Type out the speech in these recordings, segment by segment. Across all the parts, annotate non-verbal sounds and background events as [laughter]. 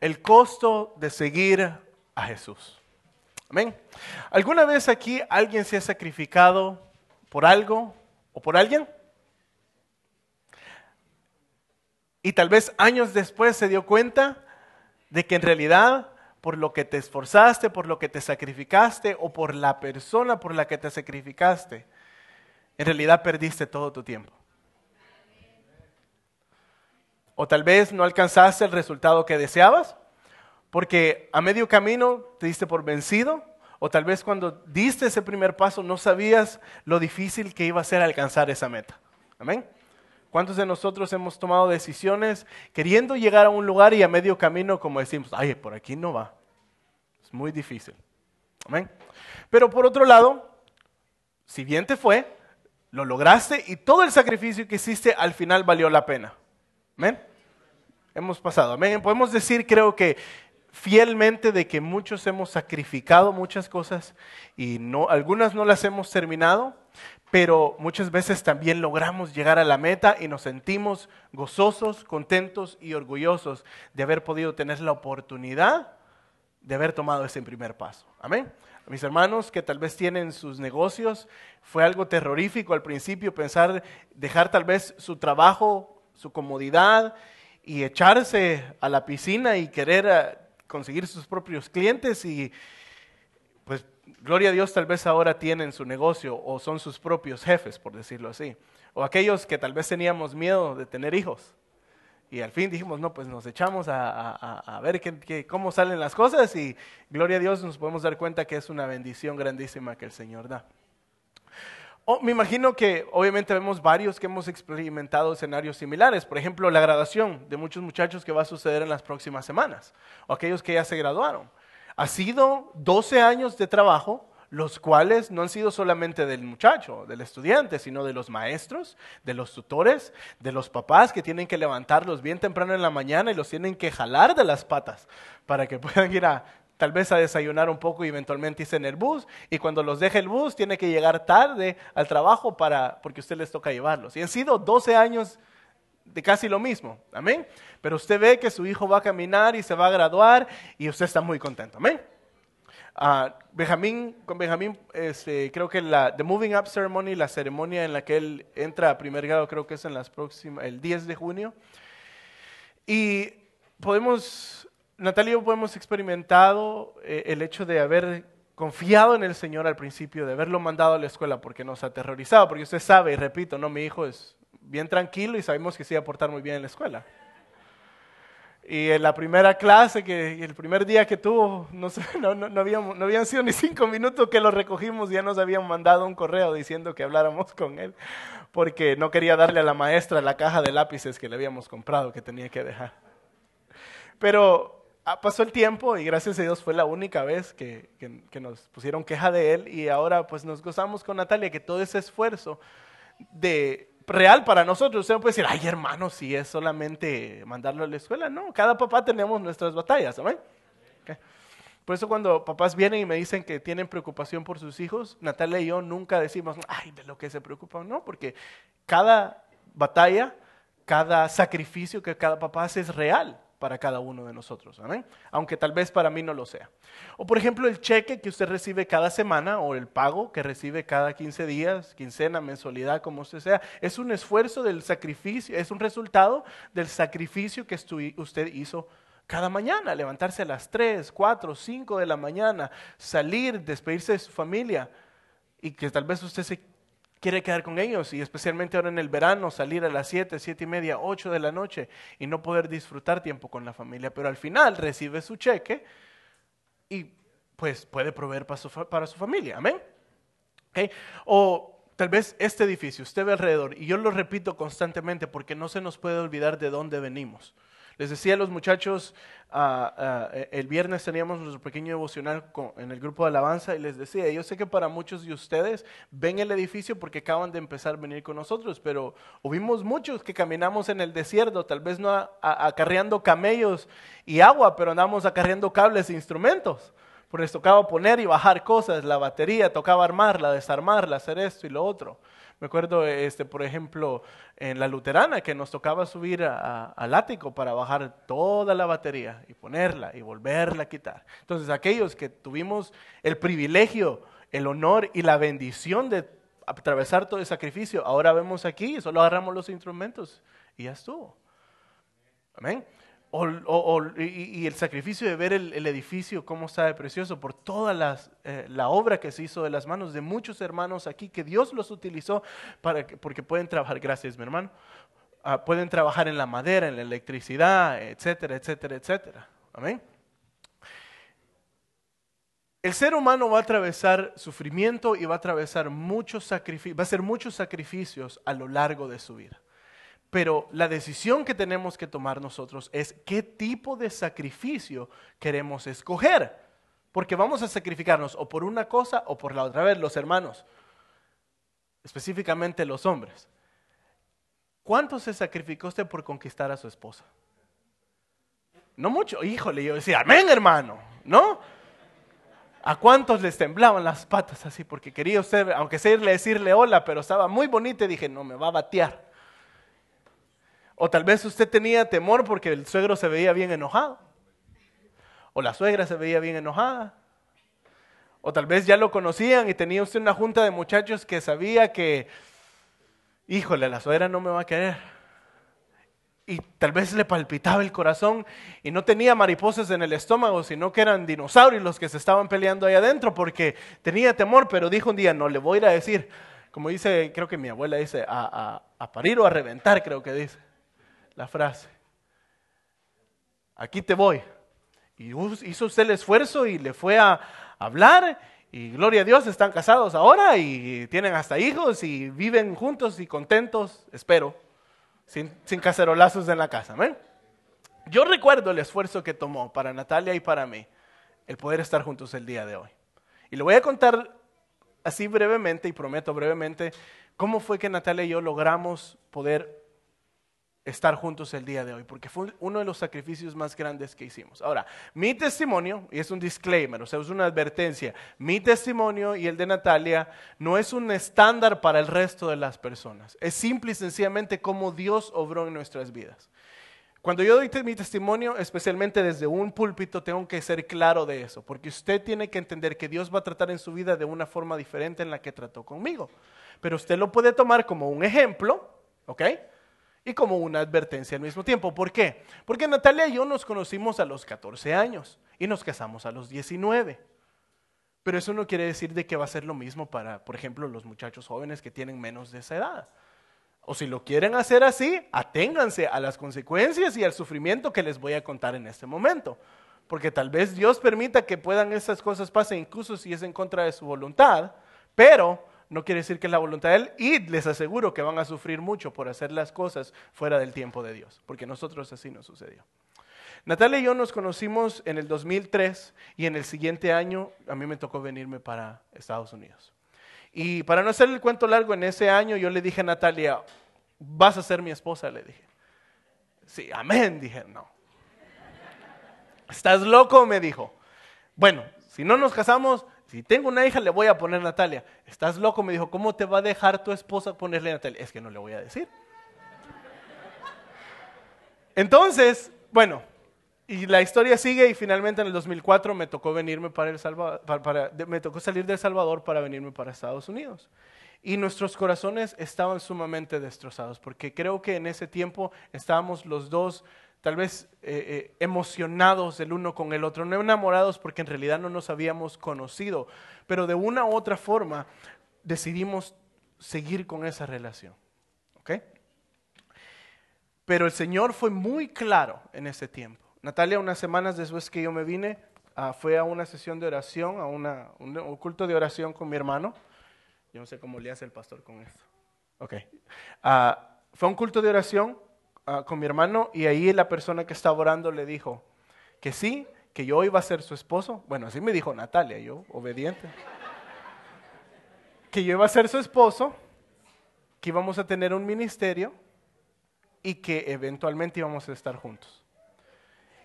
el costo de seguir a Jesús. Amén. ¿Alguna vez aquí alguien se ha sacrificado por algo o por alguien? Y tal vez años después se dio cuenta de que en realidad por lo que te esforzaste, por lo que te sacrificaste o por la persona por la que te sacrificaste, en realidad perdiste todo tu tiempo. O tal vez no alcanzaste el resultado que deseabas, porque a medio camino te diste por vencido, o tal vez cuando diste ese primer paso no sabías lo difícil que iba a ser alcanzar esa meta. Amén. ¿Cuántos de nosotros hemos tomado decisiones queriendo llegar a un lugar y a medio camino, como decimos, ay, por aquí no va? Es muy difícil. Amén. Pero por otro lado, si bien te fue, lo lograste y todo el sacrificio que hiciste al final valió la pena. Amén. Hemos pasado. Amén. Podemos decir, creo que fielmente de que muchos hemos sacrificado muchas cosas y no, algunas no las hemos terminado, pero muchas veces también logramos llegar a la meta y nos sentimos gozosos, contentos y orgullosos de haber podido tener la oportunidad de haber tomado ese primer paso. Amén. A mis hermanos que tal vez tienen sus negocios, fue algo terrorífico al principio pensar dejar tal vez su trabajo, su comodidad y echarse a la piscina y querer eh, conseguir sus propios clientes y pues gloria a Dios tal vez ahora tienen su negocio o son sus propios jefes, por decirlo así. O aquellos que tal vez teníamos miedo de tener hijos. Y al fin dijimos, no, pues nos echamos a, ver cómo salen las cosas y gloria a Dios nos podemos dar cuenta que es una bendición grandísima que el Señor da. Oh, me imagino que obviamente vemos varios que hemos experimentado escenarios similares. Por ejemplo, la graduación de muchos muchachos que va a suceder en las próximas semanas, o aquellos que ya se graduaron. Ha sido 12 años de trabajo, los cuales no han sido solamente del muchacho, del estudiante, sino de los maestros, de los tutores, de los papás que tienen que levantarlos bien temprano en la mañana y los tienen que jalar de las patas para que [laughs] puedan ir a tal vez a desayunar un poco y eventualmente irse en el bus. Y cuando los deje el bus, tiene que llegar tarde al trabajo para, porque usted les toca llevarlos. Y han sido 12 años de casi lo mismo. Amén. Pero usted ve que su hijo va a caminar y se va a graduar y usted está muy contento. Amén. Uh, Benjamín, con Benjamín, este, creo que la The Moving Up Ceremony, la ceremonia en la que él entra a primer grado, creo que es en las próximas, el 10 de junio. Y podemos, Natalia y yo hemos experimentado eh, el hecho de haber confiado en el Señor al principio, de haberlo mandado a la escuela porque nos ha aterrorizado, porque usted sabe, y repito, no, mi hijo es bien tranquilo y sabemos que se iba a portar muy bien en la escuela. Y en la primera clase, que el primer día que tuvo, no, [laughs] no, no, habían, sido ni cinco minutos que lo recogimos, ya nos habían mandado un correo diciendo que habláramos con él, porque no quería darle a la maestra la caja de lápices que le habíamos comprado, que tenía que dejar. Pero pasó el tiempo y gracias a Dios fue la única vez que nos pusieron queja de él y ahora pues nos gozamos con Natalia que todo ese esfuerzo de real para nosotros. Usted no puede decir, ay hermano, si es solamente mandarlo a la escuela. No, cada papá tenemos nuestras batallas, ¿amén? Por eso cuando papás vienen y me dicen que tienen preocupación por sus hijos, Natalia y yo nunca decimos, ay, de lo que se preocupan, no, porque cada batalla, cada sacrificio que cada papá hace es real para cada uno de nosotros, ¿amén? Aunque tal vez para mí no lo sea. O por ejemplo, el cheque que usted recibe cada semana o el pago que recibe cada 15 días, quincena, mensualidad, como usted sea, es un esfuerzo del sacrificio, es un resultado del sacrificio que usted hizo cada mañana, levantarse a las 3, 4, 5 de la mañana, salir, despedirse de su familia y que tal vez usted se quiere quedar con ellos y especialmente ahora en el verano salir a las 7, 7 y media, 8 de la noche y no poder disfrutar tiempo con la familia, pero al final recibe su cheque y pues puede proveer para su, para su familia, amén. ¿Okay? O tal vez este edificio, usted ve alrededor, y yo lo repito constantemente porque no se nos puede olvidar de dónde venimos. Les decía a los muchachos, ah, ah, el viernes teníamos nuestro pequeño devocional en el grupo de alabanza y les decía, yo sé que para muchos de ustedes ven el edificio porque acaban de empezar a venir con nosotros, pero hubimos muchos que caminamos en el desierto, tal vez no acarreando camellos y agua, pero andamos acarreando cables e instrumentos. Pues tocaba poner y bajar cosas, la batería, tocaba armarla, desarmarla, hacer esto y lo otro. Me acuerdo, este, por ejemplo, en la luterana, que nos tocaba subir al ático para bajar toda la batería y ponerla y volverla a quitar. Entonces, aquellos que tuvimos el privilegio, el honor y la bendición de atravesar todo el sacrificio, ahora vemos aquí, solo agarramos los instrumentos y ya estuvo. Amén. Y, el sacrificio de ver el, edificio, cómo de precioso, por toda eh, la obra que se hizo de las manos de muchos hermanos aquí, que Dios los utilizó para porque pueden trabajar, gracias mi hermano, ah, pueden trabajar en la madera, en la electricidad, etcétera, etcétera, etcétera. Amén. El ser humano va a atravesar sufrimiento y va a atravesar muchos sacrificios, va a hacer muchos sacrificios a lo largo de su vida. Pero la decisión que tenemos que tomar nosotros es qué tipo de sacrificio queremos escoger. Porque vamos a sacrificarnos o por una cosa o por la otra. vez, los hermanos, específicamente los hombres. ¿Cuánto se sacrificó usted por conquistar a su esposa? No mucho. Híjole, yo decía, amén hermano, ¿no? ¿A cuántos les temblaban las patas así? Porque quería usted, aunque sea irle decirle hola, pero estaba muy bonita y dije, no, me va a batear. O tal vez usted tenía temor porque el suegro se veía bien enojado. O la suegra se veía bien enojada. O tal vez ya lo conocían y tenía usted una junta de muchachos que sabía que, híjole, la suegra no me va a querer. Y tal vez le palpitaba el corazón y no tenía mariposas en el estómago, sino que eran dinosaurios los que se estaban peleando ahí adentro porque tenía temor, pero dijo un día, no le voy a ir a decir, como dice, creo que mi abuela dice, a, a parir o a reventar, creo que dice la frase. Aquí te voy. Y hizo usted el esfuerzo y le fue a hablar y gloria a Dios, están casados ahora y tienen hasta hijos y viven juntos y contentos, espero, sin, cacerolazos en la casa. Yo recuerdo el esfuerzo que tomó para Natalia y para mí el poder estar juntos el día de hoy. Y le voy a contar así brevemente y prometo brevemente cómo fue que Natalia y yo logramos poder estar juntos el día de hoy, porque fue uno de los sacrificios más grandes que hicimos. Ahora, mi testimonio, y es un disclaimer, o sea, es una advertencia, mi testimonio y el de Natalia no es un estándar para el resto de las personas, es simple y sencillamente cómo Dios obró en nuestras vidas. Cuando yo doy mi testimonio, especialmente desde un púlpito, tengo que ser claro de eso, porque usted tiene que entender que Dios va a tratar en su vida de una forma diferente en la que trató conmigo. Pero usted lo puede tomar como un ejemplo, ¿ok? Y como una advertencia al mismo tiempo. ¿Por qué? Porque Natalia y yo nos conocimos a los 14 años y nos casamos a los 19. Pero eso no quiere decir de que va a ser lo mismo para, por ejemplo, los muchachos jóvenes que tienen menos de esa edad. O si lo quieren hacer así, aténganse a las consecuencias y al sufrimiento que les voy a contar en este momento. Porque tal vez Dios permita que puedan esas cosas pasen incluso si es en contra de su voluntad, pero no quiere decir que es la voluntad de Él y les aseguro que van a sufrir mucho por hacer las cosas fuera del tiempo de Dios, porque nosotros así nos sucedió. Natalia y yo nos conocimos en el 2003 y en el siguiente año a mí me tocó venirme para Estados Unidos. Y para no hacer el cuento largo, en ese año yo le dije a Natalia, vas a ser mi esposa, le dije. Sí, amén, dije, no. ¿Estás loco? Me dijo. Bueno, si no nos casamos, si tengo una hija, le voy a poner Natalia. ¿Estás loco? Me dijo, ¿cómo te va a dejar tu esposa ponerle Natalia? Es que no le voy a decir. Entonces, bueno, y la historia sigue y finalmente en el 2004 me tocó venirme para El Salvador, me tocó salir de El Salvador para venirme para Estados Unidos. Y nuestros corazones estaban sumamente destrozados, porque creo que en ese tiempo estábamos los dos tal vez eh, eh, emocionados el uno con el otro, no enamorados porque en realidad no nos habíamos conocido, pero de una u otra forma decidimos seguir con esa relación. ¿Ok? Pero el Señor fue muy claro en ese tiempo. Natalia, unas semanas después que yo me vine, ah, fue a una sesión de oración, a un, culto de oración con mi hermano. Yo no sé cómo le hace el pastor con esto. Ok. Ah, fue un culto de oración Ah, con mi hermano y ahí la persona que estaba orando le dijo que sí, que yo iba a ser su esposo. Bueno, así me dijo Natalia, yo obediente. que yo iba a ser su esposo, que íbamos a tener un ministerio y que eventualmente íbamos a estar juntos.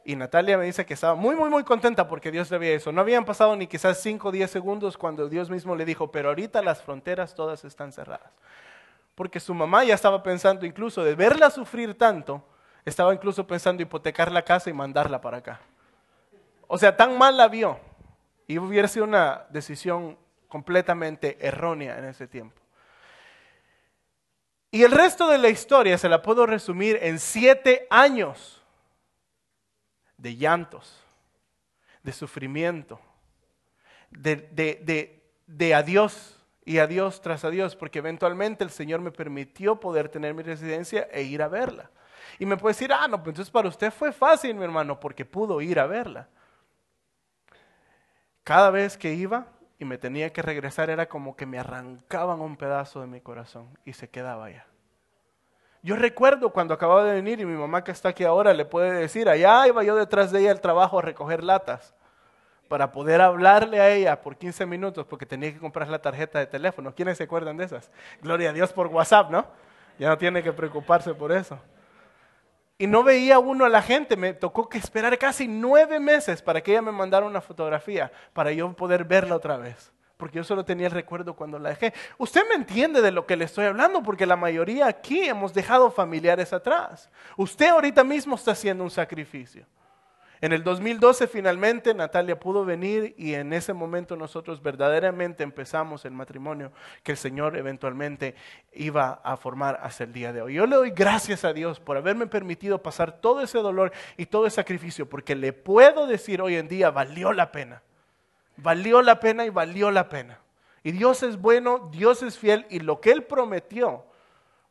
Y Natalia me dice que estaba muy, muy, muy contenta porque Dios le había eso. No habían pasado ni quizás 5 o 10 segundos cuando Dios mismo le dijo, pero ahorita las fronteras todas están cerradas. Porque su mamá ya estaba pensando incluso de verla sufrir tanto, estaba incluso pensando hipotecar la casa y mandarla para acá. O sea, tan mal la vio. Y hubiera sido una decisión completamente errónea en ese tiempo. Y el resto de la historia se la puedo resumir en siete años de llantos, de sufrimiento, de, de, de adiós y adiós tras adiós, porque eventualmente el Señor me permitió poder tener mi residencia e ir a verla. Y me puede decir, ah, no, pues entonces para usted fue fácil, mi hermano, porque pudo ir a verla. Cada vez que iba y me tenía que regresar era como que me arrancaban un pedazo de mi corazón y se quedaba allá. Yo recuerdo cuando acababa de venir y mi mamá que está aquí ahora le puede decir, allá iba yo detrás de ella al trabajo a recoger latas para poder hablarle a ella por 15 minutos porque tenía que comprar la tarjeta de teléfono. ¿Quiénes se acuerdan de esas? Gloria a Dios por WhatsApp, ¿no? Ya no tiene que preocuparse por eso. Y no veía uno a la gente, me tocó que esperar casi nueve meses para que ella me mandara una fotografía, para yo poder verla otra vez. Porque yo solo tenía el recuerdo cuando la dejé. Usted me entiende de lo que le estoy hablando, porque la mayoría aquí hemos dejado familiares atrás. Usted ahorita mismo está haciendo un sacrificio. En el 2012 finalmente Natalia pudo venir y en ese momento nosotros verdaderamente empezamos el matrimonio que el Señor eventualmente iba a formar hasta el día de hoy. Yo le doy gracias a Dios por haberme permitido pasar todo ese dolor y todo ese sacrificio, porque le puedo decir hoy en día, valió la pena. Valió la pena y valió la pena. Y Dios es bueno, Dios es fiel y lo que Él prometió,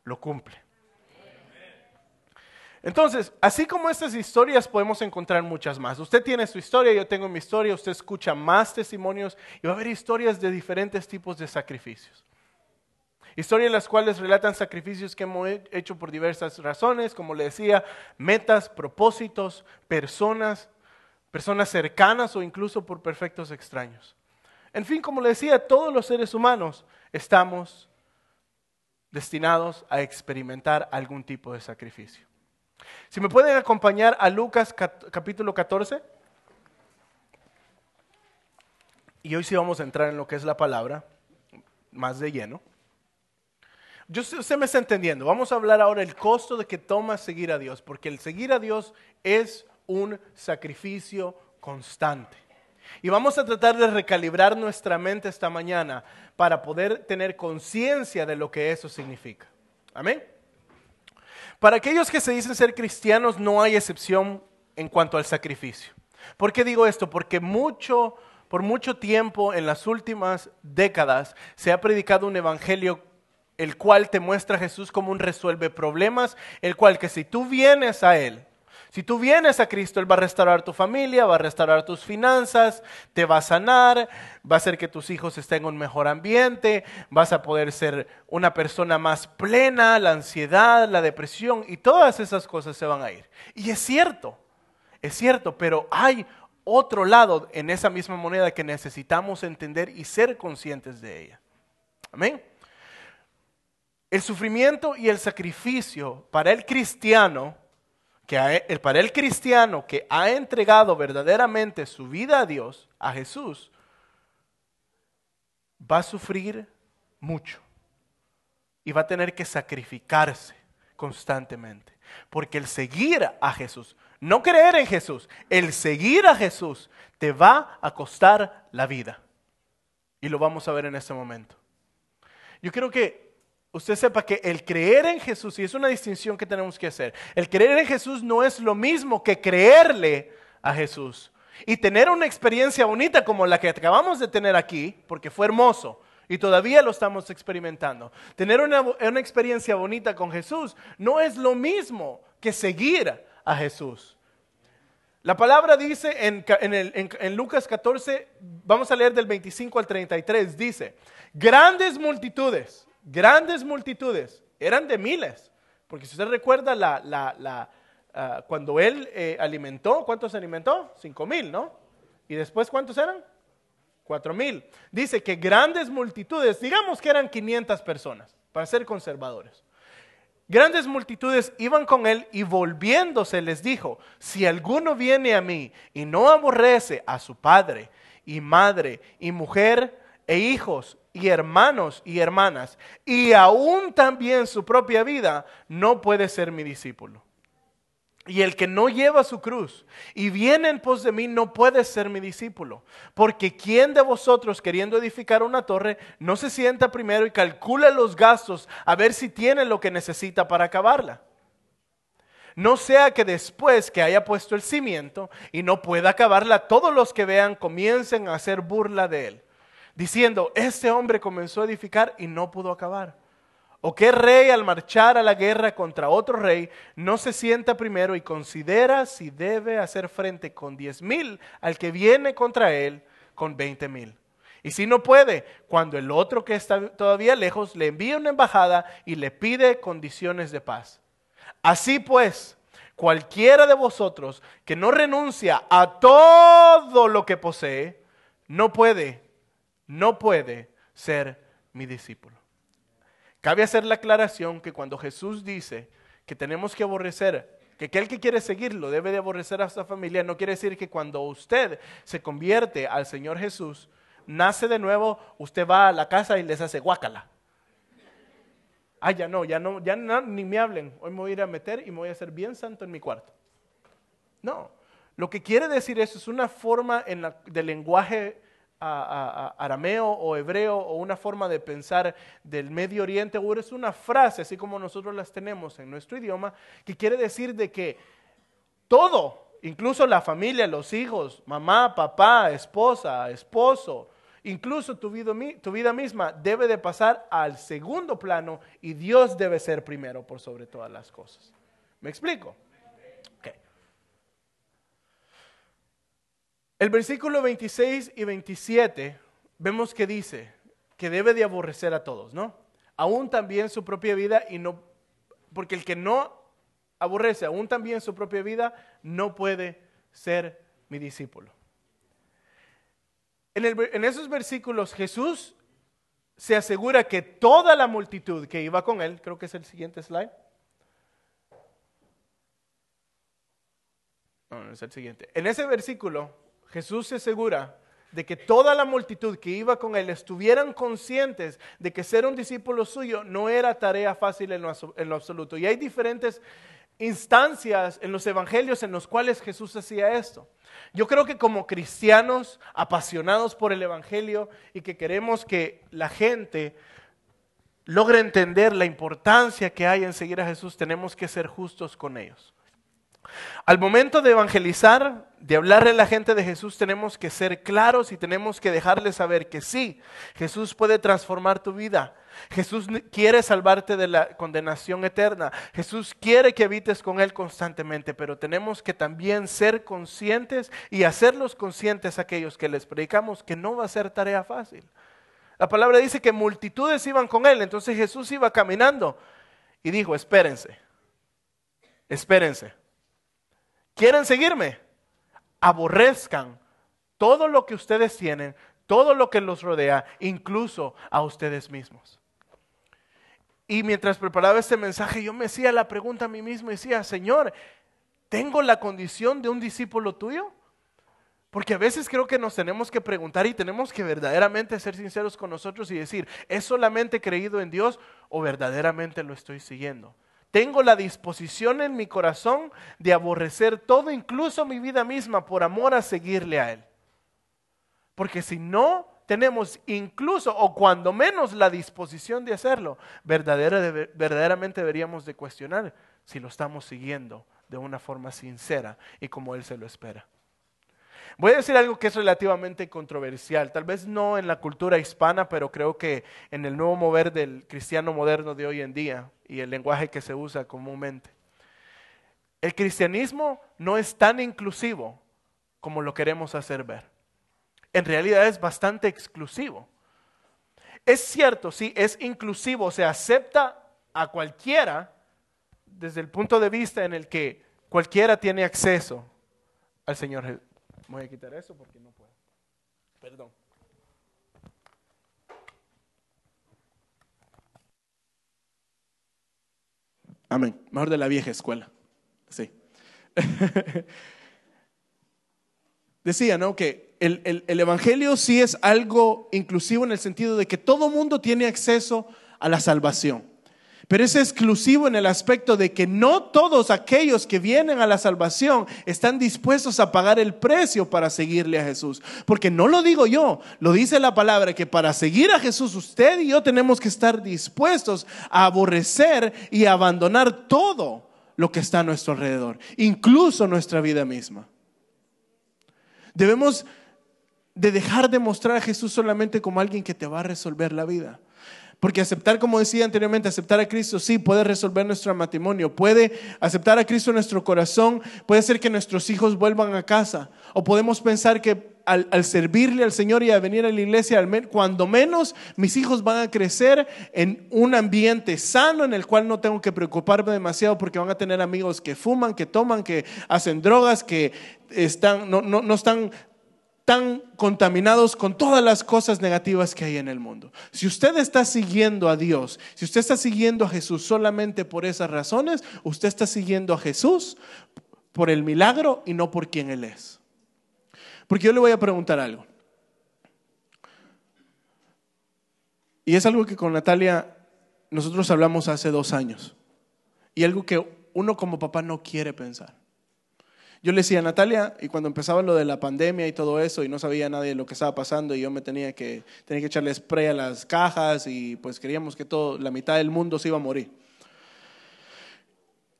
lo cumple. Entonces, así como estas historias podemos encontrar muchas más. Usted tiene su historia, yo tengo mi historia, usted escucha más testimonios y va a haber historias de diferentes tipos de sacrificios. Historias en las cuales relatan sacrificios que hemos hecho por diversas razones, como le decía, metas, propósitos, personas, personas cercanas o incluso por perfectos extraños. En fin, como le decía, todos los seres humanos estamos destinados a experimentar algún tipo de sacrificio. Si me pueden acompañar a Lucas capítulo 14. Y hoy sí vamos a entrar en lo que es la palabra, más de lleno. Yo, usted me está entendiendo. Vamos a hablar ahora del costo de que toma seguir a Dios, porque el seguir a Dios es un sacrificio constante. Y vamos a tratar de recalibrar nuestra mente esta mañana para poder tener conciencia de lo que eso significa. Amén. Para aquellos que se dicen ser cristianos no hay excepción en cuanto al sacrificio. ¿Por qué digo esto? Porque mucho, por mucho tiempo en las últimas décadas se ha predicado un evangelio el cual te muestra a Jesús como un resuelve problemas, el cual que si tú vienes a Él, si tú vienes a Cristo, Él va a restaurar tu familia, va a restaurar tus finanzas, te va a sanar, va a hacer que tus hijos estén en un mejor ambiente, vas a poder ser una persona más plena, la ansiedad, la depresión y todas esas cosas se van a ir. Y es cierto, es cierto, pero hay otro lado en esa misma moneda que necesitamos entender y ser conscientes de ella. Amén. El sufrimiento y el sacrificio para el cristiano que para el cristiano que ha entregado verdaderamente su vida a Dios, a Jesús, va a sufrir mucho y va a tener que sacrificarse constantemente. Porque el seguir a Jesús, no creer en Jesús, el seguir a Jesús te va a costar la vida. Y lo vamos a ver en este momento. Yo creo que usted sepa que el creer en Jesús, y es una distinción que tenemos que hacer, el creer en Jesús no es lo mismo que creerle a Jesús. Y tener una experiencia bonita como la que acabamos de tener aquí, porque fue hermoso y todavía lo estamos experimentando. Tener una, experiencia bonita con Jesús no es lo mismo que seguir a Jesús. La palabra dice en, en, Lucas 14, vamos a leer del 25 al 33, dice, grandes multitudes grandes multitudes, eran de miles, porque si usted recuerda la, ah, cuando él eh, alimentó, ¿cuántos alimentó? Cinco mil, ¿no? ¿Y después cuántos eran? Cuatro mil. Dice que grandes multitudes, digamos que eran 500 personas, para ser conservadores. Grandes multitudes iban con él y volviéndose les dijo, si alguno viene a mí y no aborrece a su padre y madre y mujer e hijos y hermanos y hermanas, y aún también su propia vida, no puede ser mi discípulo. Y el que no lleva su cruz y viene en pos de mí no puede ser mi discípulo. Porque ¿quién de vosotros queriendo edificar una torre no se sienta primero y calcula los gastos a ver si tiene lo que necesita para acabarla? No sea que después que haya puesto el cimiento y no pueda acabarla, todos los que vean comiencen a hacer burla de él, diciendo, este hombre comenzó a edificar y no pudo acabar. ¿O qué rey al marchar a la guerra contra otro rey no se sienta primero y considera si debe hacer frente con diez mil al que viene contra él con veinte mil? Y si no puede, cuando el otro que está todavía lejos le envía una embajada y le pide condiciones de paz. Así pues, cualquiera de vosotros que no renuncia a todo lo que posee, no puede, no puede ser mi discípulo. Cabe hacer la aclaración que cuando Jesús dice que tenemos que aborrecer, que aquel que quiere seguirlo debe de aborrecer a su familia, no quiere decir que cuando usted se convierte al Señor Jesús, nace de nuevo, usted va a la casa y les hace guácala. Ah, ya no, ya no, ya ni me hablen. Hoy me voy a ir a meter y me voy a hacer bien santo en mi cuarto. No, lo que quiere decir eso es una forma de lenguaje arameo o hebreo o una forma de pensar del Medio Oriente, o es una frase, así como nosotros las tenemos en nuestro idioma, que quiere decir de que todo, incluso la familia, los hijos, mamá, papá, esposa, esposo, incluso tu vida, tu vida misma debe de pasar al segundo plano y Dios debe ser primero por sobre todas las cosas. ¿Me explico? El versículo 26 y 27 vemos que dice que debe de aborrecer a todos, ¿no? Aún también su propia vida y no, porque el que no aborrece aún también su propia vida no puede ser mi discípulo. En, en esos versículos Jesús se asegura que toda la multitud que iba con él, creo que es el siguiente slide, no, no es el siguiente. En ese versículo Jesús se asegura de que toda la multitud que iba con él estuvieran conscientes de que ser un discípulo suyo no era tarea fácil en lo, absoluto. Y hay diferentes instancias en los evangelios en los cuales Jesús hacía esto. Yo creo que como cristianos apasionados por el evangelio y que queremos que la gente logre entender la importancia que hay en seguir a Jesús, tenemos que ser justos con ellos. Al momento de evangelizar, de hablarle a la gente de Jesús, tenemos que ser claros y tenemos que dejarles saber que sí, Jesús puede transformar tu vida. Jesús quiere salvarte de la condenación eterna. Jesús quiere que habites con Él constantemente, pero tenemos que también ser conscientes y hacerlos conscientes a aquellos que les predicamos que no va a ser tarea fácil. La palabra dice que multitudes iban con Él, entonces Jesús iba caminando y dijo, espérense, espérense ¿Quieren seguirme? Aborrezcan todo lo que ustedes tienen, todo lo que los rodea, incluso a ustedes mismos. Y mientras preparaba este mensaje, yo me hacía la pregunta a mí mismo y decía, Señor, ¿tengo la condición de un discípulo tuyo? Porque a veces creo que nos tenemos que preguntar y tenemos que verdaderamente ser sinceros con nosotros y decir, ¿es solamente creído en Dios o verdaderamente lo estoy siguiendo? Tengo la disposición en mi corazón de aborrecer todo, incluso mi vida misma, por amor a seguirle a Él. Porque si no tenemos incluso o cuando menos la disposición de hacerlo, verdaderamente deberíamos de cuestionar si lo estamos siguiendo de una forma sincera y como Él se lo espera. Voy a decir algo que es relativamente controversial, tal vez no en la cultura hispana, pero creo que en el nuevo mover del cristiano moderno de hoy en día y el lenguaje que se usa comúnmente. El cristianismo no es tan inclusivo como lo queremos hacer ver. En realidad es bastante exclusivo. Es cierto, sí, es inclusivo, se acepta a cualquiera desde el punto de vista en el que cualquiera tiene acceso al Señor Voy a quitar eso porque no puedo. Perdón. Amén. Mejor de la vieja escuela. Sí. [laughs] Decía, ¿no? Que el, el, Evangelio sí es algo inclusivo en el sentido de que todo mundo tiene acceso a la salvación. Pero es exclusivo en el aspecto de que no todos aquellos que vienen a la salvación están dispuestos a pagar el precio para seguirle a Jesús. Porque no lo digo yo, lo dice la palabra que para seguir a Jesús usted y yo tenemos que estar dispuestos a aborrecer y abandonar todo lo que está a nuestro alrededor, incluso nuestra vida misma. Debemos de dejar de mostrar a Jesús solamente como alguien que te va a resolver la vida. Porque aceptar, como decía anteriormente, aceptar a Cristo sí puede resolver nuestro matrimonio, puede aceptar a Cristo en nuestro corazón, puede hacer que nuestros hijos vuelvan a casa. O podemos pensar que al, servirle al Señor y a venir a la iglesia, cuando menos mis hijos van a crecer en un ambiente sano en el cual no tengo que preocuparme demasiado porque van a tener amigos que fuman, que toman, que hacen drogas, que están, no, no, no están tan contaminados con todas las cosas negativas que hay en el mundo. Si usted está siguiendo a Dios, si usted está siguiendo a Jesús solamente por esas razones, usted está siguiendo a Jesús por el milagro y no por quien Él es. Porque yo le voy a preguntar algo. Y es algo que con Natalia nosotros hablamos hace dos años. Y algo que uno como papá no quiere pensar. Yo le decía a Natalia, y cuando empezaba lo de la pandemia y todo eso, y no sabía nadie lo que estaba pasando, y yo me tenía que, tenía que echarle spray a las cajas, y pues queríamos que todo, la mitad del mundo se iba a morir.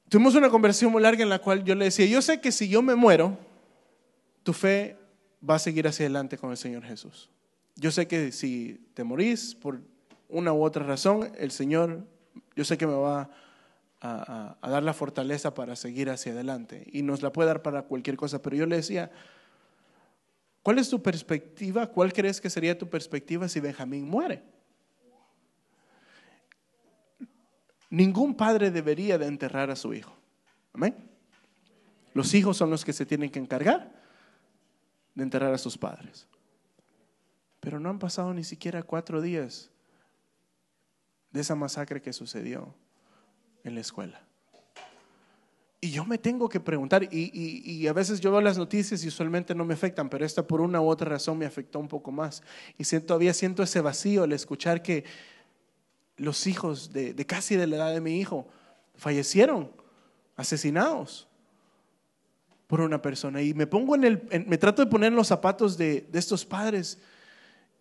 Tuvimos una conversación muy larga en la cual yo le decía, yo sé que si yo me muero, tu fe va a seguir hacia adelante con el Señor Jesús. Yo sé que si te morís por una u otra razón, el Señor, yo sé que me va a a, dar la fortaleza para seguir hacia adelante. Y nos la puede dar para cualquier cosa. Pero yo le decía, ¿cuál es tu perspectiva? ¿Cuál crees que sería tu perspectiva si Benjamín muere? Ningún padre debería de enterrar a su hijo. Amén. Los hijos son los que se tienen que encargar de enterrar a sus padres. Pero no han pasado ni siquiera cuatro días de esa masacre que sucedió en la escuela. Y yo me tengo que preguntar, y, a veces yo veo las noticias y usualmente no me afectan, pero esta por una u otra razón me afectó un poco más. Y siento, todavía siento ese vacío al escuchar que los hijos de, casi de la edad de mi hijo fallecieron, asesinados por una persona. Y me pongo en el, me trato de poner en los zapatos de, de estos padres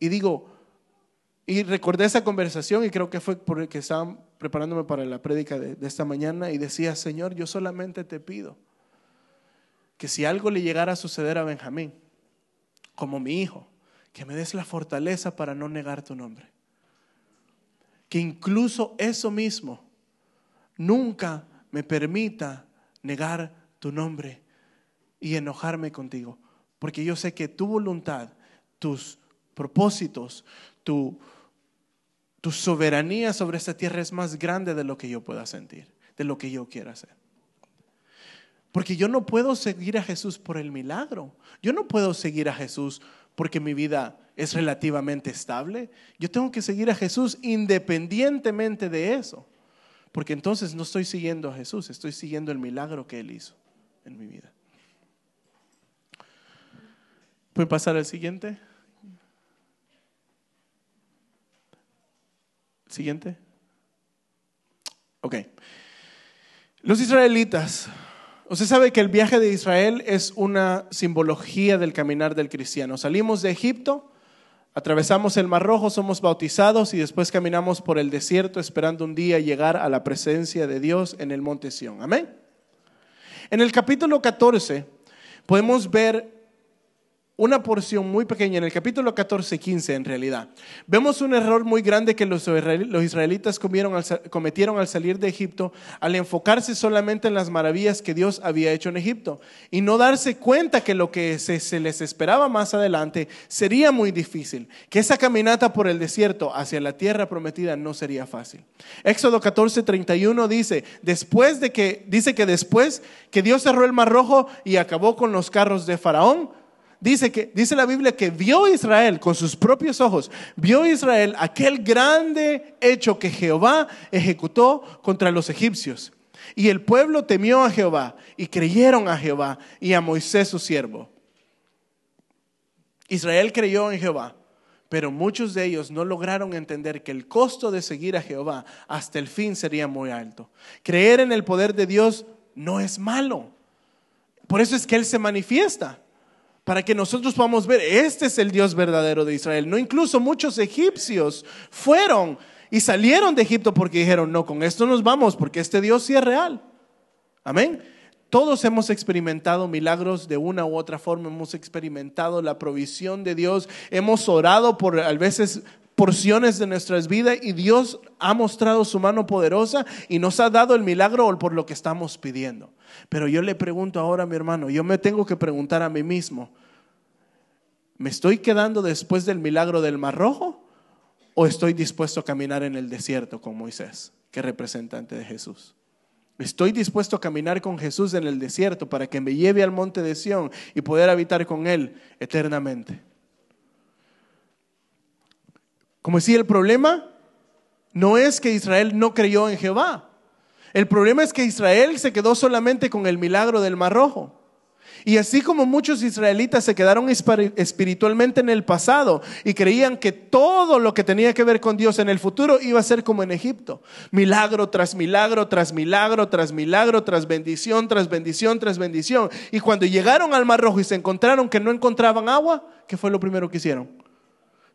y digo, y recordé esa conversación y creo que fue porque estaban preparándome para la prédica de, esta mañana y decía, Señor, yo solamente te pido que si algo le llegara a suceder a Benjamín, como mi hijo, que me des la fortaleza para no negar tu nombre. Que incluso eso mismo nunca me permita negar tu nombre y enojarme contigo. Porque yo sé que tu voluntad, tus propósitos, tu, tu soberanía sobre esta tierra es más grande de lo que yo pueda sentir, de lo que yo quiera hacer. Porque yo no puedo seguir a Jesús por el milagro. Yo no puedo seguir a Jesús porque mi vida es relativamente estable. Yo tengo que seguir a Jesús independientemente de eso. Porque entonces no estoy siguiendo a Jesús, estoy siguiendo el milagro que Él hizo en mi vida. ¿Pueden pasar al siguiente? Siguiente. Ok. Los israelitas. Usted sabe que el viaje de Israel es una simbología del caminar del cristiano. Salimos de Egipto, atravesamos el Mar Rojo, somos bautizados y después caminamos por el desierto esperando un día llegar a la presencia de Dios en el monte Sión. Amén. En el capítulo 14 podemos ver una porción muy pequeña, en el capítulo 14 y 15 en realidad. Vemos un error muy grande que los israelitas cometieron al salir de Egipto al enfocarse solamente en las maravillas que Dios había hecho en Egipto y no darse cuenta que lo que se, les esperaba más adelante sería muy difícil, que esa caminata por el desierto hacia la tierra prometida no sería fácil. Éxodo 14, 31 dice, después de que, dice que después que Dios cerró el mar rojo y acabó con los carros de Faraón, dice, que, dice la Biblia que vio Israel con sus propios ojos, vio Israel aquel grande hecho que Jehová ejecutó contra los egipcios. Y el pueblo temió a Jehová y creyeron a Jehová y a Moisés su siervo. Israel creyó en Jehová, pero muchos de ellos no lograron entender que el costo de seguir a Jehová hasta el fin sería muy alto. Creer en el poder de Dios no es malo. Por eso es que Él se manifiesta, para que nosotros podamos ver, este es el Dios verdadero de Israel. No incluso muchos egipcios fueron y salieron de Egipto porque dijeron, no, con esto nos vamos, porque este Dios sí es real. Amén. Todos hemos experimentado milagros de una u otra forma, hemos experimentado la provisión de Dios, hemos orado por a veces porciones de nuestras vidas y Dios ha mostrado su mano poderosa y nos ha dado el milagro por lo que estamos pidiendo. Pero yo le pregunto ahora mi hermano, yo me tengo que preguntar a mí mismo, ¿me estoy quedando después del milagro del Mar Rojo o estoy dispuesto a caminar en el desierto con Moisés, que es representante de Jesús? Estoy dispuesto a caminar con Jesús en el desierto para que me lleve al monte de Sión y poder habitar con Él eternamente. Como decía, el problema no es que Israel no creyó en Jehová. El problema es que Israel se quedó solamente con el milagro del Mar Rojo. Y así como muchos israelitas se quedaron espiritualmente en el pasado y creían que todo lo que tenía que ver con Dios en el futuro iba a ser como en Egipto. Milagro tras milagro, tras milagro, tras milagro, tras bendición, tras bendición, tras bendición. Y cuando llegaron al Mar Rojo y se encontraron que no encontraban agua, ¿qué fue lo primero que hicieron?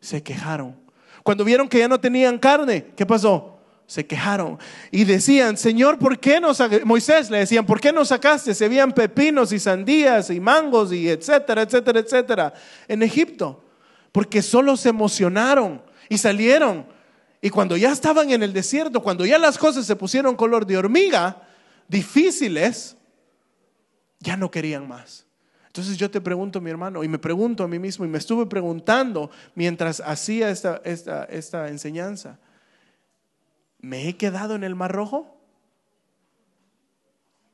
Se quejaron. Cuando vieron que ya no tenían carne, ¿qué pasó? se quejaron y decían, Señor, ¿por qué nos, Moisés le decían, ¿por qué nos sacaste? Se veían pepinos y sandías y mangos y etcétera, etcétera, etcétera en Egipto, porque solo se emocionaron y salieron. Y cuando ya estaban en el desierto, cuando ya las cosas se pusieron color de hormiga, difíciles, ya no querían más. Entonces yo te pregunto, mi hermano, y me pregunto a mí mismo, y me estuve preguntando mientras hacía esta, esta, esta enseñanza. ¿Me he quedado en el Mar Rojo?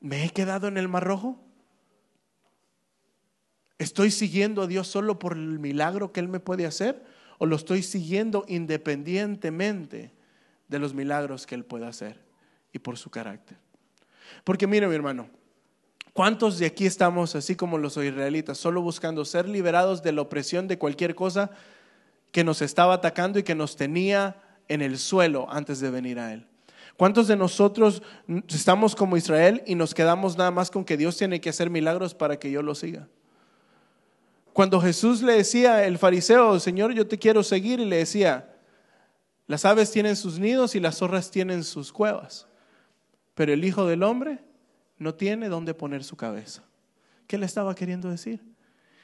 ¿Me he quedado en el Mar Rojo? ¿Estoy siguiendo a Dios solo por el milagro que Él me puede hacer? ¿O lo estoy siguiendo independientemente de los milagros que Él puede hacer y por su carácter? Porque mire mi hermano, ¿cuántos de aquí estamos así como los israelitas, solo buscando ser liberados de la opresión de cualquier cosa que nos estaba atacando y que nos tenía en el suelo antes de venir a Él. ¿Cuántos de nosotros estamos como Israel y nos quedamos nada más con que Dios tiene que hacer milagros para que yo lo siga? Cuando Jesús le decía el fariseo, Señor, yo te quiero seguir, y le decía, las aves tienen sus nidos y las zorras tienen sus cuevas, pero el Hijo del Hombre no tiene dónde poner su cabeza. ¿Qué le estaba queriendo decir?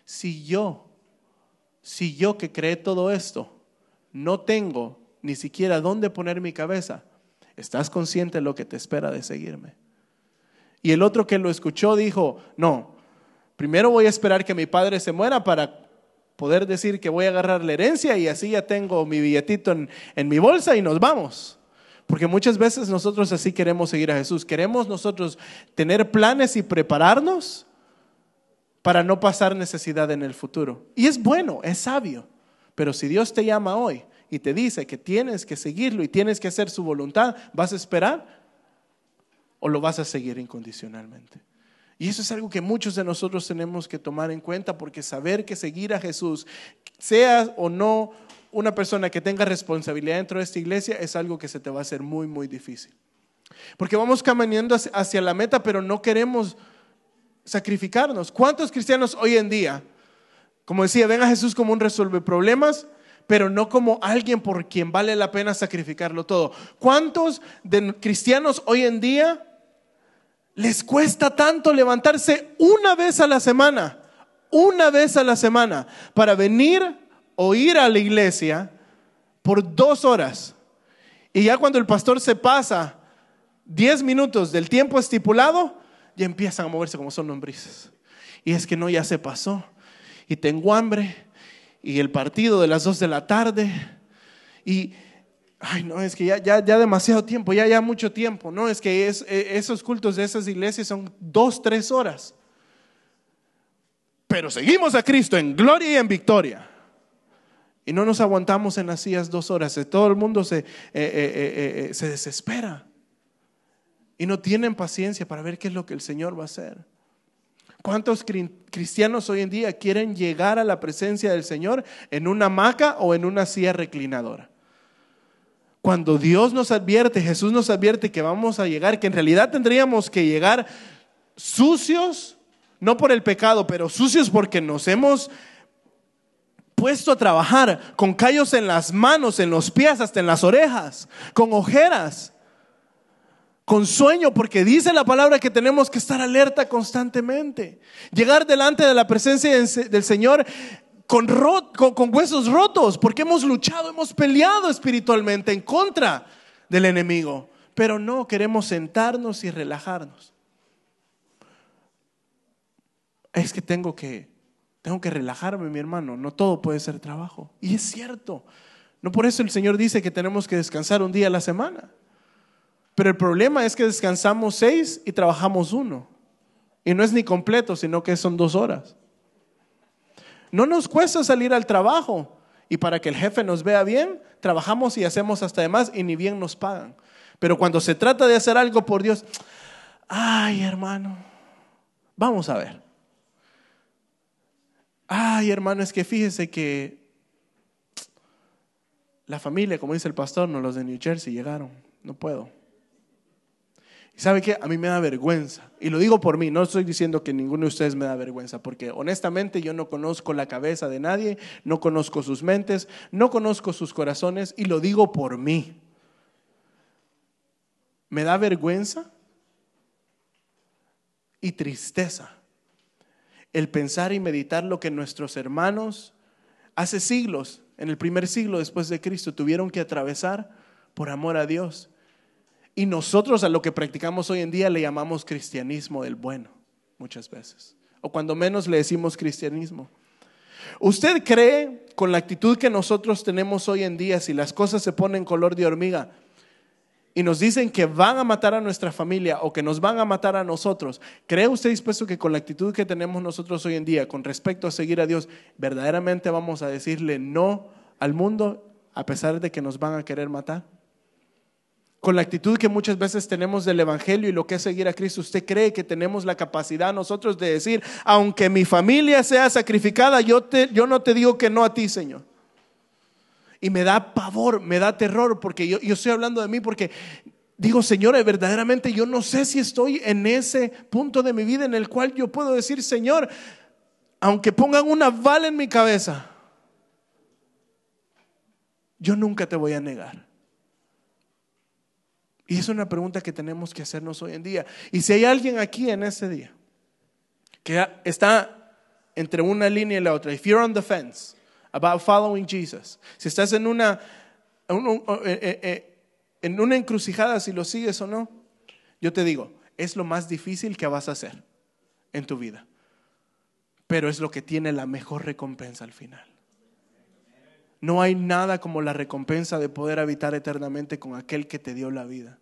Si yo, si yo que creé todo esto, no tengo ni siquiera dónde poner mi cabeza, ¿estás consciente de lo que te espera de seguirme? Y el otro que lo escuchó dijo, no, primero voy a esperar que mi padre se muera para poder decir que voy a agarrar la herencia y así ya tengo mi billetito en, en mi bolsa y nos vamos. Porque muchas veces nosotros así queremos seguir a Jesús. Queremos nosotros tener planes y prepararnos para no pasar necesidad en el futuro. Y es bueno, es sabio. Pero si Dios te llama hoy, y te dice que tienes que seguirlo y tienes que hacer su voluntad, ¿vas a esperar o lo vas a seguir incondicionalmente? Y eso es algo que muchos de nosotros tenemos que tomar en cuenta porque saber que seguir a Jesús, sea o no una persona que tenga responsabilidad dentro de esta iglesia, es algo que se te va a hacer muy, muy difícil. Porque vamos caminando hacia la meta, pero no queremos sacrificarnos. ¿Cuántos cristianos hoy en día, como decía, ven a Jesús como un resolver problemas, pero no como alguien por quien vale la pena sacrificarlo todo. ¿Cuántos de cristianos hoy en día les cuesta tanto levantarse una vez a la semana, una vez a la semana, para venir o ir a la iglesia por dos horas? Y ya cuando el pastor se pasa diez minutos del tiempo estipulado, ya empiezan a moverse como son lombrices. Y es que no, ya se pasó. Y tengo hambre y el partido de las 2 de la tarde. Y, ay, no, es que ya, ya, ya demasiado tiempo, ya, ya mucho tiempo. No, es que e, esos cultos de esas iglesias son dos, tres horas. Pero seguimos a Cristo en gloria y en victoria. Y no nos aguantamos en las sillas dos horas. Todo el mundo se, eh, eh, eh, se desespera. Y no tienen paciencia para ver qué es lo que el Señor va a hacer. ¿Cuántos cristianos hoy en día quieren llegar a la presencia del Señor en una hamaca o en una silla reclinadora? Cuando Dios nos advierte, Jesús nos advierte que vamos a llegar, que en realidad tendríamos que llegar sucios, no por el pecado, pero sucios porque nos hemos puesto a trabajar con callos en las manos, en los pies, hasta en las orejas, con ojeras con sueño, porque dice la palabra que tenemos que estar alerta constantemente. Llegar delante de la presencia del Señor con, con, huesos rotos, porque hemos luchado, hemos peleado espiritualmente en contra del enemigo, pero no queremos sentarnos y relajarnos. Es que tengo que, tengo que relajarme, mi hermano, no todo puede ser trabajo. Y es cierto, no por eso el Señor dice que tenemos que descansar un día a la semana. Pero el problema es que descansamos seis y trabajamos uno. Y no es ni completo, sino que son dos horas. No nos cuesta salir al trabajo. Y para que el jefe nos vea bien, trabajamos y hacemos hasta demás y ni bien nos pagan. Pero cuando se trata de hacer algo por Dios, ay hermano, vamos a ver. Ay hermano, es que fíjese que la familia, como dice el pastor, no los de New Jersey llegaron. No puedo. ¿Sabe qué? A mí me da vergüenza. Y lo digo por mí, no estoy diciendo que ninguno de ustedes me da vergüenza, porque honestamente yo no conozco la cabeza de nadie, no conozco sus mentes, no conozco sus corazones, y lo digo por mí. Me da vergüenza y tristeza el pensar y meditar lo que nuestros hermanos hace siglos, en el primer siglo después de Cristo, tuvieron que atravesar por amor a Dios y nosotros a lo que practicamos hoy en día le llamamos cristianismo del bueno, muchas veces. O cuando menos le decimos cristianismo. ¿Usted cree con la actitud que nosotros tenemos hoy en día, si las cosas se ponen color de hormiga y nos dicen que van a matar a nuestra familia o que nos van a matar a nosotros, ¿cree usted dispuesto que con la actitud que tenemos nosotros hoy en día con respecto a seguir a Dios, verdaderamente vamos a decirle no al mundo a pesar de que nos van a querer matar? con la actitud que muchas veces tenemos del Evangelio y lo que es seguir a Cristo, ¿usted cree que tenemos la capacidad nosotros de decir, aunque mi familia sea sacrificada, yo, te, yo no te digo que no a ti, Señor? Y me da pavor, me da terror, porque yo, yo estoy hablando de mí, porque digo, Señor, verdaderamente yo no sé si estoy en ese punto de mi vida en el cual yo puedo decir, Señor, aunque pongan una bala en mi cabeza, yo nunca te voy a negar. Y es una pregunta que tenemos que hacernos hoy en día. Y si hay alguien aquí en ese día que está entre una línea y la otra, if you're on the fence about following Jesus, si estás en una, eh, eh, eh, en una encrucijada si lo sigues o no, yo te digo, es lo más difícil que vas a hacer en tu vida, pero es lo que tiene la mejor recompensa al final. No hay nada como la recompensa de poder habitar eternamente con aquel que te dio la vida.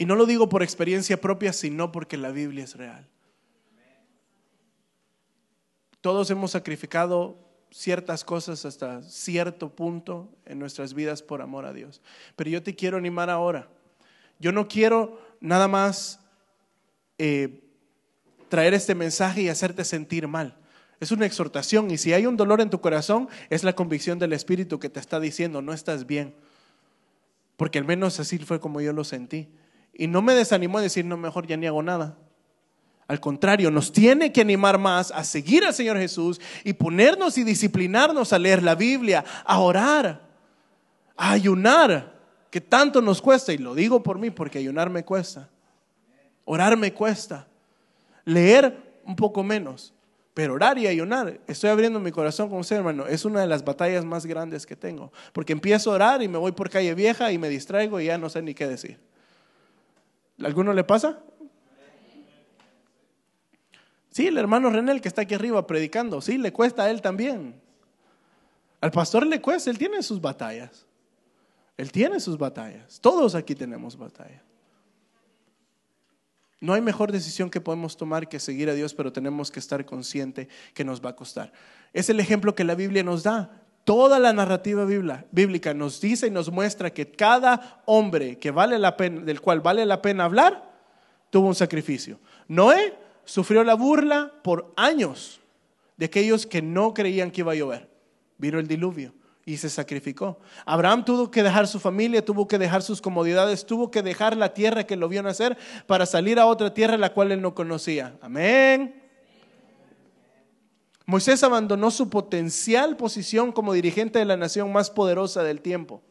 Y no lo digo por experiencia propia, sino porque la Biblia es real. Todos hemos sacrificado ciertas cosas hasta cierto punto en nuestras vidas por amor a Dios. Pero yo te quiero animar ahora. Yo no quiero nada más eh, traer este mensaje y hacerte sentir mal. Es una exhortación y si hay un dolor en tu corazón, es la convicción del Espíritu que te está diciendo, no estás bien. Porque al menos así fue como yo lo sentí. Y no me desanimó a decir, no, mejor ya ni hago nada. Al contrario, nos tiene que animar más a seguir al Señor Jesús y ponernos y disciplinarnos a leer la Biblia, a orar, a ayunar, que tanto nos cuesta. Y lo digo por mí, porque ayunar me cuesta. Orar me cuesta. Leer un poco menos. Pero orar y ayunar, estoy abriendo mi corazón con usted, hermano, es una de las batallas más grandes que tengo. Porque empiezo a orar y me voy por calle vieja y me distraigo y ya no sé ni qué decir. ¿Alguno le pasa? Sí, el hermano René, el que está aquí arriba predicando, sí, le cuesta a él también. Al pastor le cuesta, él tiene sus batallas. Él tiene sus batallas. Todos aquí tenemos batallas. No hay mejor decisión que podemos tomar que seguir a Dios, pero tenemos que estar consciente que nos va a costar. Es el ejemplo que la Biblia nos da. toda la narrativa bíblica nos dice y nos muestra que cada hombre que vale la pena, del cual vale la pena hablar, tuvo un sacrificio. Noé sufrió la burla por años de aquellos que no creían que iba a llover. Vino el diluvio y se sacrificó. Abraham tuvo que dejar su familia, tuvo que dejar sus comodidades, tuvo que dejar la tierra que lo vio nacer para salir a otra tierra la cual él no conocía. Amén. Moisés abandonó su potencial posición como dirigente de la nación más poderosa del tiempo.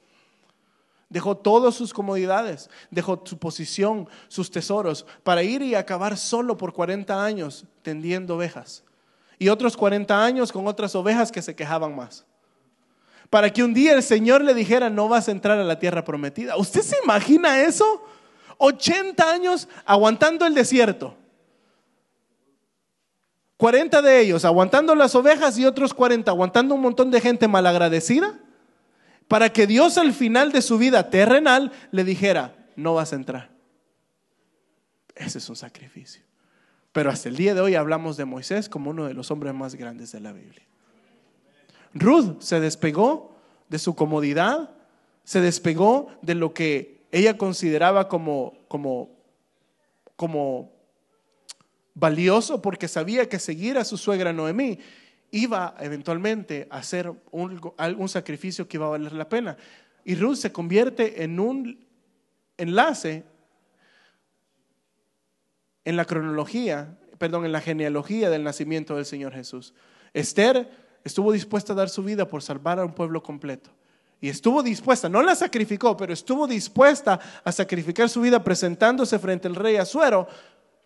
Dejó todas sus comodidades, dejó su posición, sus tesoros, para ir y acabar solo por 40 años tendiendo ovejas. Y otros 40 años con otras ovejas que se quejaban más. Para que un día el Señor le dijera, no vas a entrar a la tierra prometida. ¿Usted se imagina eso? 80 años aguantando el desierto. 40 de ellos aguantando las ovejas y otros 40 aguantando un montón de gente malagradecida, para que Dios al final de su vida terrenal le dijera, no vas a entrar. Ese es un sacrificio. Pero hasta el día de hoy hablamos de Moisés como uno de los hombres más grandes de la Biblia. Ruth se despegó de su comodidad, se despegó de lo que ella consideraba como, como, como valioso porque sabía que seguir a su suegra Noemí iba eventualmente a hacer un, sacrificio que iba a valer la pena. Y Ruth se convierte en un enlace en la cronología, perdón, en la genealogía del nacimiento del Señor Jesús. Esther estuvo dispuesta a dar su vida por salvar a un pueblo completo. Y estuvo dispuesta, no la sacrificó, pero estuvo dispuesta a sacrificar su vida presentándose frente al rey Azuero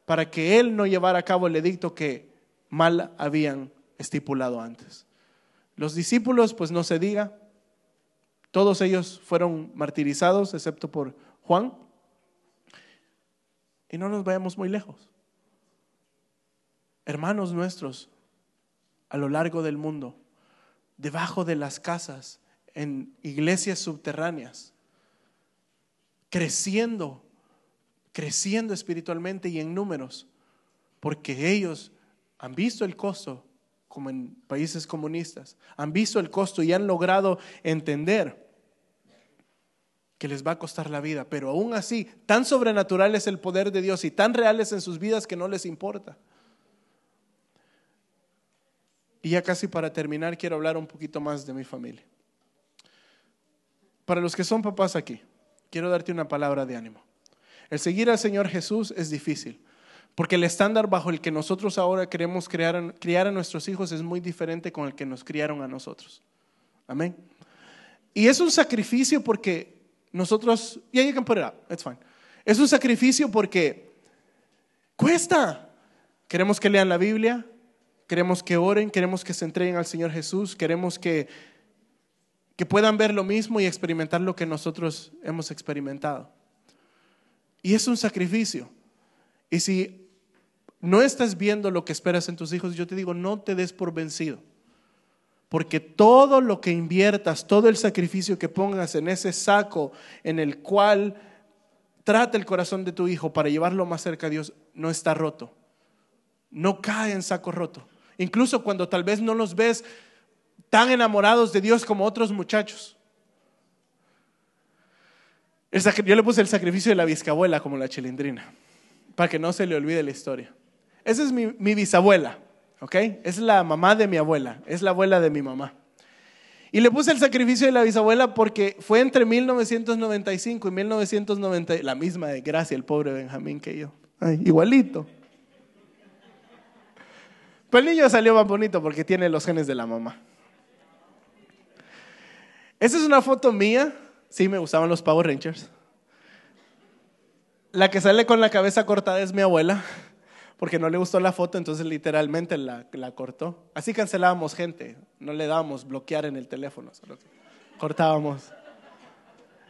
para que él no llevara a cabo el edicto que mal habían estipulado antes. Los discípulos, pues no se diga, todos ellos fueron martirizados, excepto por Juan. Y no nos vayamos muy lejos. Hermanos nuestros, a lo largo del mundo, debajo de las casas, en iglesias subterráneas, creciendo creciendo espiritualmente y en números, porque ellos han visto el costo, como en países comunistas, han visto el costo y han logrado entender que les va a costar la vida, pero aún así, tan sobrenatural es el poder de Dios y tan reales en sus vidas que no les importa. Y ya casi para terminar, quiero hablar un poquito más de mi familia. Para los que son papás aquí, quiero darte una palabra de ánimo. El seguir al Señor Jesús es difícil, porque el estándar bajo el que nosotros ahora queremos criar, criar a nuestros hijos es muy diferente con el que nos criaron a nosotros. Amén. Y es un sacrificio porque nosotros, yeah, you can put it up, it's fine. Es un sacrificio porque cuesta. Queremos que lean la Biblia, queremos que oren, queremos que se entreguen al Señor Jesús, queremos que, que puedan ver lo mismo y experimentar lo que nosotros hemos experimentado. Y es un sacrificio. Y si no estás viendo lo que esperas en tus hijos, yo te digo, no te des por vencido. Porque todo lo que inviertas, todo el sacrificio que pongas en ese saco en el cual trata el corazón de tu hijo para llevarlo más cerca a Dios, no está roto. No cae en saco roto. Incluso cuando tal vez no los ves tan enamorados de Dios como otros muchachos yo le puse el sacrificio de la bisabuela como la chilindrina, para que no se le olvide la historia. Esa es mi, bisabuela, ¿ok? Es la mamá de mi abuela, es la abuela de mi mamá. Y le puse el sacrificio de la bisabuela porque fue entre 1995 y 1990, la misma de gracia el pobre Benjamín que yo. Ay, igualito. Pero el niño salió más bonito porque tiene los genes de la mamá. Esa es una foto mía Sí, me gustaban los Power Rangers. La que sale con la cabeza cortada es mi abuela, porque no le gustó la foto, entonces literalmente la, cortó. Así cancelábamos gente, no le dábamos bloquear en el teléfono, cortábamos.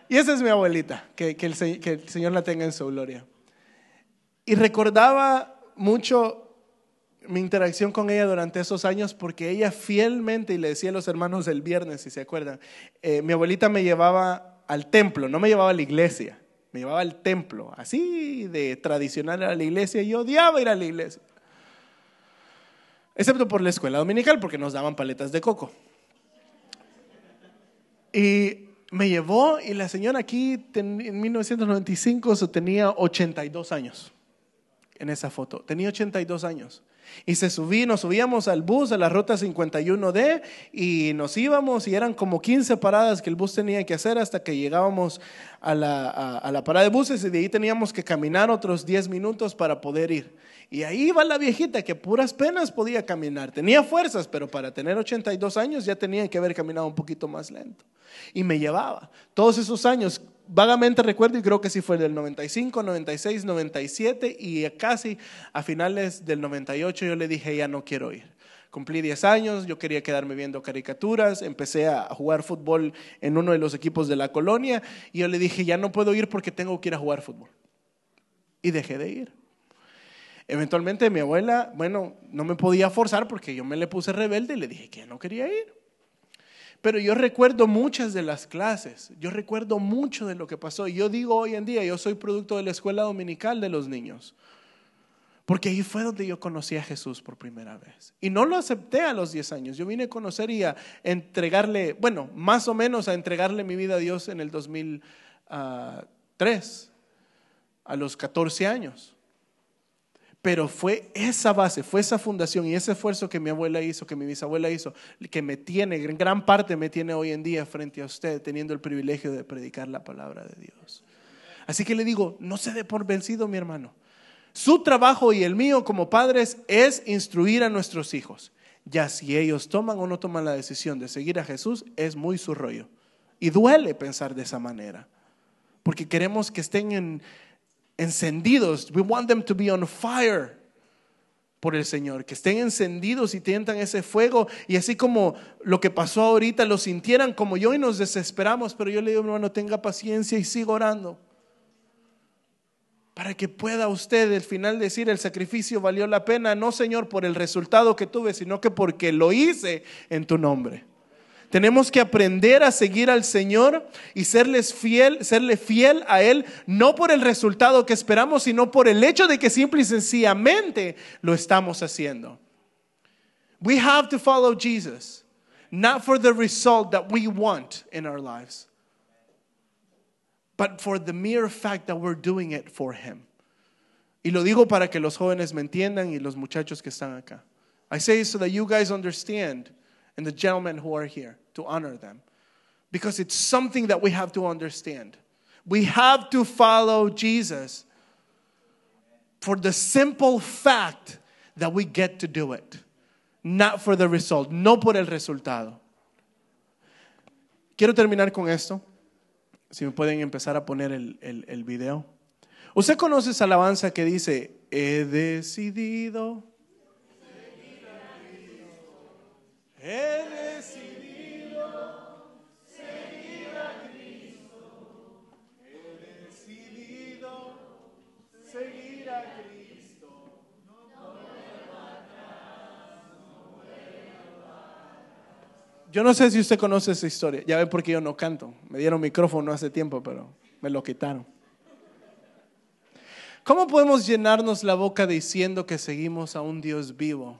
Y esa es mi abuelita, que, que el Señor la tenga en su gloria. Y recordaba mucho mi interacción con ella durante esos años porque ella fielmente, y le decía a los hermanos el viernes, si se acuerdan, eh, mi abuelita me llevaba al templo, no me llevaba a la iglesia, me llevaba al templo, así de tradicional a la iglesia, y yo odiaba ir a la iglesia. Excepto por la escuela dominical, porque nos daban paletas de coco. Y me llevó y la señora aquí en 1995 so, tenía 82 años en esa foto. Tenía 82 años. Y se subí, nos subíamos al bus a la ruta 51D y nos íbamos y eran como 15 paradas que el bus tenía que hacer hasta que llegábamos a la, a- a la parada de buses y de ahí teníamos que caminar otros 10 minutos para poder ir. Y ahí iba la viejita que puras penas podía caminar. Tenía fuerzas, pero para tener 82 años ya tenía que haber caminado un poquito más lento. Y me llevaba. Todos esos años, vagamente recuerdo, y creo que sí fue del 95, 96, 97 y casi a finales del 98 yo le dije, ya no quiero ir. Cumplí 10 años, yo quería quedarme viendo caricaturas, empecé a jugar fútbol en uno de los equipos de la colonia y yo le dije, ya no puedo ir porque tengo que ir a jugar fútbol. Y dejé de ir. Eventualmente mi abuela, bueno, no me podía forzar porque yo me le puse rebelde y le dije que no quería ir. Pero yo recuerdo muchas de las clases, yo recuerdo mucho de lo que pasó. Y yo digo hoy en día, yo soy producto de la escuela dominical de los niños. Porque ahí fue donde yo conocí a Jesús por primera vez. Y no lo acepté a los 10 años. Yo vine a conocer y a entregarle, bueno, más o menos a entregarle mi vida a Dios en el 2003, a los 14 años. Pero fue esa base, fue esa fundación y ese esfuerzo que mi abuela hizo, que mi bisabuela hizo, que me tiene, en gran parte me tiene hoy en día frente a usted, teniendo el privilegio de predicar la palabra de Dios. Así que le digo, no se dé por vencido, mi hermano. Su trabajo y el mío como padres es instruir a nuestros hijos. Ya si ellos toman o no toman la decisión de seguir a Jesús, es muy su rollo. Y duele pensar de esa manera, porque queremos que estén en, encendidos. We want them to be on fire por el Señor, que estén encendidos y tientan ese fuego y así como lo que pasó ahorita lo sintieran como yo y nos desesperamos, pero yo le digo, hermano, tenga paciencia y siga orando. Para que pueda usted al final decir el sacrificio valió la pena, no Señor por el resultado que tuve, sino que porque lo hice en tu nombre. Tenemos que aprender a seguir al Señor y serles fiel, serle fiel a Él, no por el resultado que esperamos, sino por el hecho de que simple y sencillamente lo estamos haciendo. We have to follow Jesus, not for the result that we want in our lives, but for the mere fact that we're doing it for Him. Y lo digo para que los jóvenes me entiendan y los muchachos que están acá. I say so that you guys understand and the gentlemen who are here to honor them. Because it's something that we have to understand. We have to follow Jesus for the simple fact that we get to do it, not for the result, no por el resultado. Quiero terminar con esto. Si me pueden empezar a poner el, el, el video. ¿Usted conoce esa alabanza que dice, he decidido? He decidido Yo no sé si usted conoce esa historia. Ya ve por qué yo no canto. Me dieron micrófono hace tiempo, pero me lo quitaron. ¿Cómo podemos llenarnos la boca diciendo que seguimos a un Dios vivo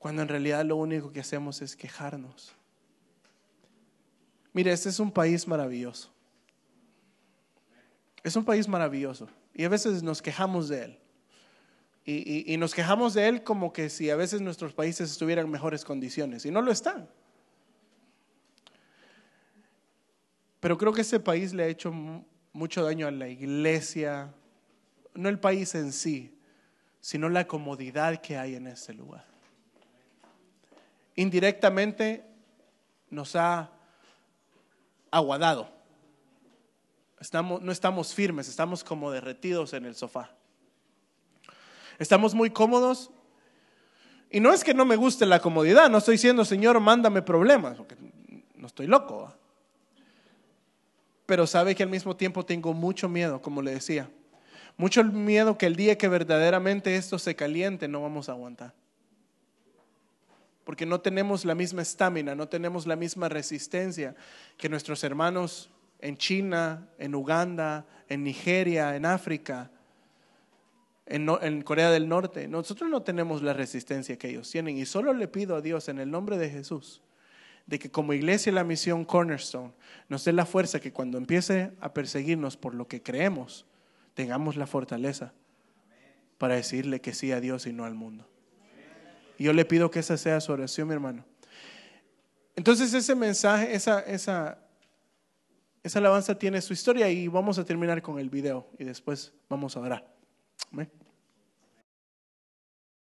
cuando en realidad lo único que hacemos es quejarnos? Mire, este es un país maravilloso. Es un país maravilloso y a veces nos quejamos de él. Y, nos quejamos de él como que si a veces nuestros países estuvieran en mejores condiciones y no lo están. Pero creo que ese país le ha hecho mu- mucho daño a la iglesia, no el país en sí, sino la comodidad que hay en ese lugar. Indirectamente nos ha aguadado. Estamos, no estamos firmes, estamos como derretidos en el sofá. Estamos muy cómodos. Y no es que no me guste la comodidad, no estoy diciendo, Señor, mándame problemas, porque no estoy loco. Pero sabe que al mismo tiempo tengo mucho miedo, como le decía. Mucho miedo que el día que verdaderamente esto se caliente no vamos a aguantar. Porque no tenemos la misma estamina, no tenemos la misma resistencia que nuestros hermanos en China, en Uganda, en Nigeria, en África, en, en Corea del Norte. Nosotros no tenemos la resistencia que ellos tienen y solo le pido a Dios en el nombre de Jesús de que como iglesia la misión Cornerstone nos dé la fuerza que cuando empiece a perseguirnos por lo que creemos, tengamos la fortaleza para decirle que sí a Dios y no al mundo. Y yo le pido que esa sea su oración, mi hermano. Entonces ese mensaje, esa, esa, esa alabanza tiene su historia y vamos a terminar con el video y después vamos a orar. Amén.